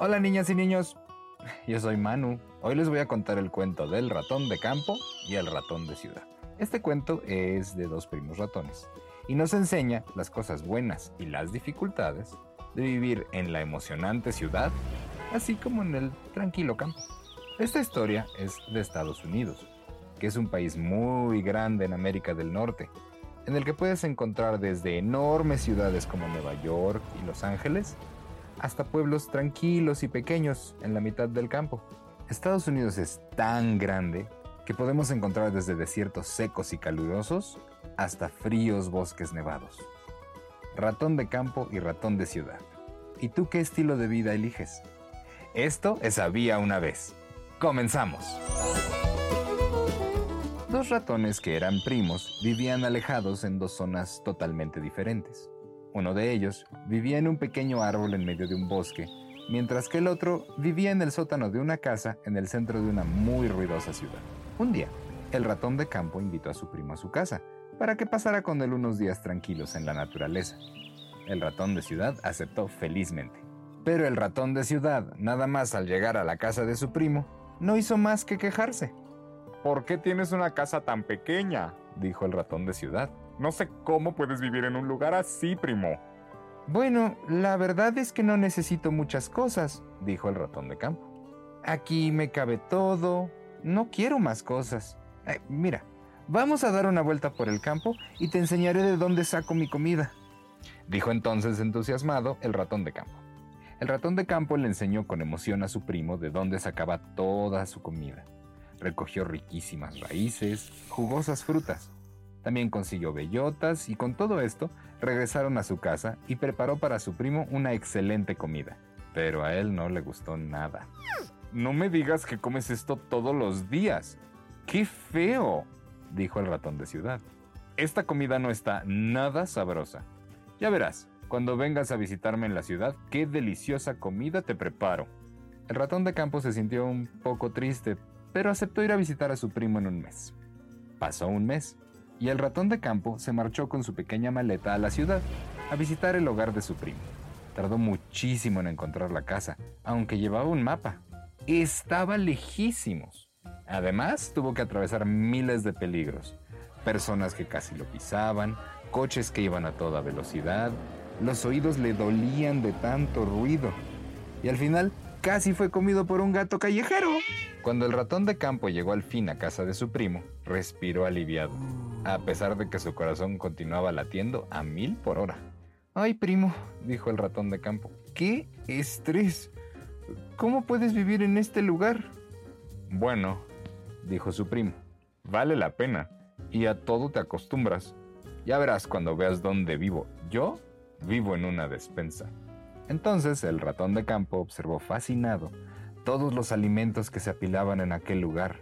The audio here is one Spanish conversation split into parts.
Hola niñas y niños, yo soy Manu. Hoy les voy a contar el cuento del ratón de campo y el ratón de ciudad. Este cuento es de dos primos ratones y nos enseña las cosas buenas y las dificultades de vivir en la emocionante ciudad, así como en el tranquilo campo. Esta historia es de Estados Unidos, que es un país muy grande en América del Norte, en el que puedes encontrar desde enormes ciudades como Nueva York y Los Ángeles, hasta pueblos tranquilos y pequeños en la mitad del campo. Estados Unidos es tan grande que podemos encontrar desde desiertos secos y calurosos hasta fríos bosques nevados. Ratón de campo y ratón de ciudad. ¿Y tú qué estilo de vida eliges? Esto es Había una vez. Comenzamos. Dos ratones que eran primos vivían alejados en dos zonas totalmente diferentes. Uno de ellos vivía en un pequeño árbol en medio de un bosque, mientras que el otro vivía en el sótano de una casa en el centro de una muy ruidosa ciudad. Un día, el ratón de campo invitó a su primo a su casa para que pasara con él unos días tranquilos en la naturaleza. El ratón de ciudad aceptó felizmente. Pero el ratón de ciudad, nada más al llegar a la casa de su primo, no hizo más que quejarse. ¿Por qué tienes una casa tan pequeña? dijo el ratón de ciudad. No sé cómo puedes vivir en un lugar así, primo. Bueno, la verdad es que no necesito muchas cosas, dijo el ratón de campo. Aquí me cabe todo, no quiero más cosas. Eh, mira, vamos a dar una vuelta por el campo y te enseñaré de dónde saco mi comida, dijo entonces entusiasmado el ratón de campo. El ratón de campo le enseñó con emoción a su primo de dónde sacaba toda su comida. Recogió riquísimas raíces, jugosas frutas. También consiguió bellotas y con todo esto regresaron a su casa y preparó para su primo una excelente comida. Pero a él no le gustó nada. No me digas que comes esto todos los días. ¡Qué feo! dijo el ratón de ciudad. Esta comida no está nada sabrosa. Ya verás, cuando vengas a visitarme en la ciudad, qué deliciosa comida te preparo. El ratón de campo se sintió un poco triste, pero aceptó ir a visitar a su primo en un mes. Pasó un mes, y el ratón de campo se marchó con su pequeña maleta a la ciudad, a visitar el hogar de su primo. Tardó muchísimo en encontrar la casa, aunque llevaba un mapa. Estaba lejísimos. Además, tuvo que atravesar miles de peligros. Personas que casi lo pisaban, coches que iban a toda velocidad, los oídos le dolían de tanto ruido. Y al final, casi fue comido por un gato callejero. Cuando el ratón de campo llegó al fin a casa de su primo, respiró aliviado, a pesar de que su corazón continuaba latiendo a mil por hora. Ay, primo, dijo el ratón de campo, qué estrés. ¿Cómo puedes vivir en este lugar? Bueno, dijo su primo, vale la pena, y a todo te acostumbras. Ya verás cuando veas dónde vivo. Yo vivo en una despensa. Entonces el ratón de campo observó fascinado todos los alimentos que se apilaban en aquel lugar.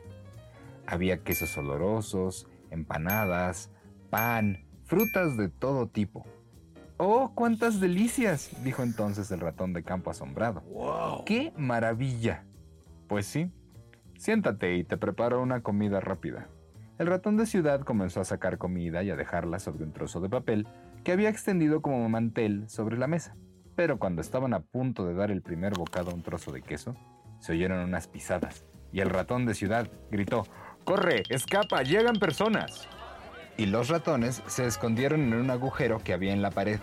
Había quesos olorosos, empanadas, pan, frutas de todo tipo. ¡Oh, cuántas delicias! dijo entonces el ratón de campo asombrado. ¡Qué maravilla! Pues sí, siéntate y te preparo una comida rápida. El ratón de ciudad comenzó a sacar comida y a dejarla sobre un trozo de papel que había extendido como mantel sobre la mesa. Pero cuando estaban a punto de dar el primer bocado a un trozo de queso, se oyeron unas pisadas y el ratón de ciudad gritó, ¡Corre! ¡Escapa! ¡Llegan personas! Y los ratones se escondieron en un agujero que había en la pared.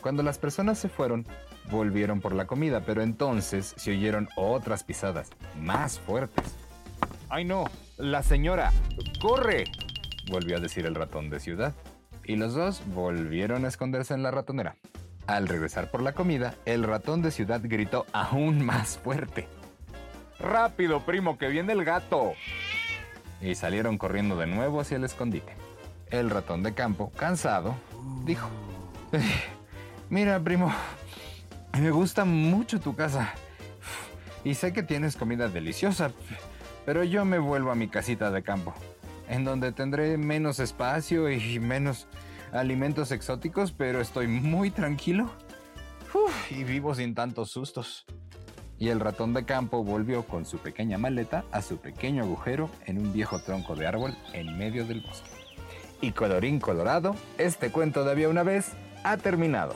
Cuando las personas se fueron, volvieron por la comida, pero entonces se oyeron otras pisadas, más fuertes. ¡Ay no! ¡La señora! ¡Corre! volvió a decir el ratón de ciudad. Y los dos volvieron a esconderse en la ratonera. Al regresar por la comida, el ratón de ciudad gritó aún más fuerte. ¡Rápido, primo, que viene el gato! Y salieron corriendo de nuevo hacia el escondite. El ratón de campo, cansado, dijo, eh, Mira, primo, me gusta mucho tu casa. Y sé que tienes comida deliciosa, pero yo me vuelvo a mi casita de campo, en donde tendré menos espacio y menos alimentos exóticos, pero estoy muy tranquilo y vivo sin tantos sustos. Y el ratón de campo volvió con su pequeña maleta a su pequeño agujero en un viejo tronco de árbol en medio del bosque. Y colorín colorado, este cuento de había una vez ha terminado.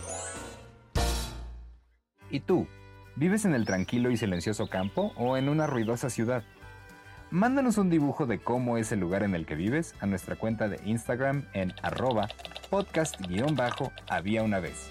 ¿Y tú? ¿Vives en el tranquilo y silencioso campo o en una ruidosa ciudad? Mándanos un dibujo de cómo es el lugar en el que vives a nuestra cuenta de Instagram en arroba podcast-había una vez.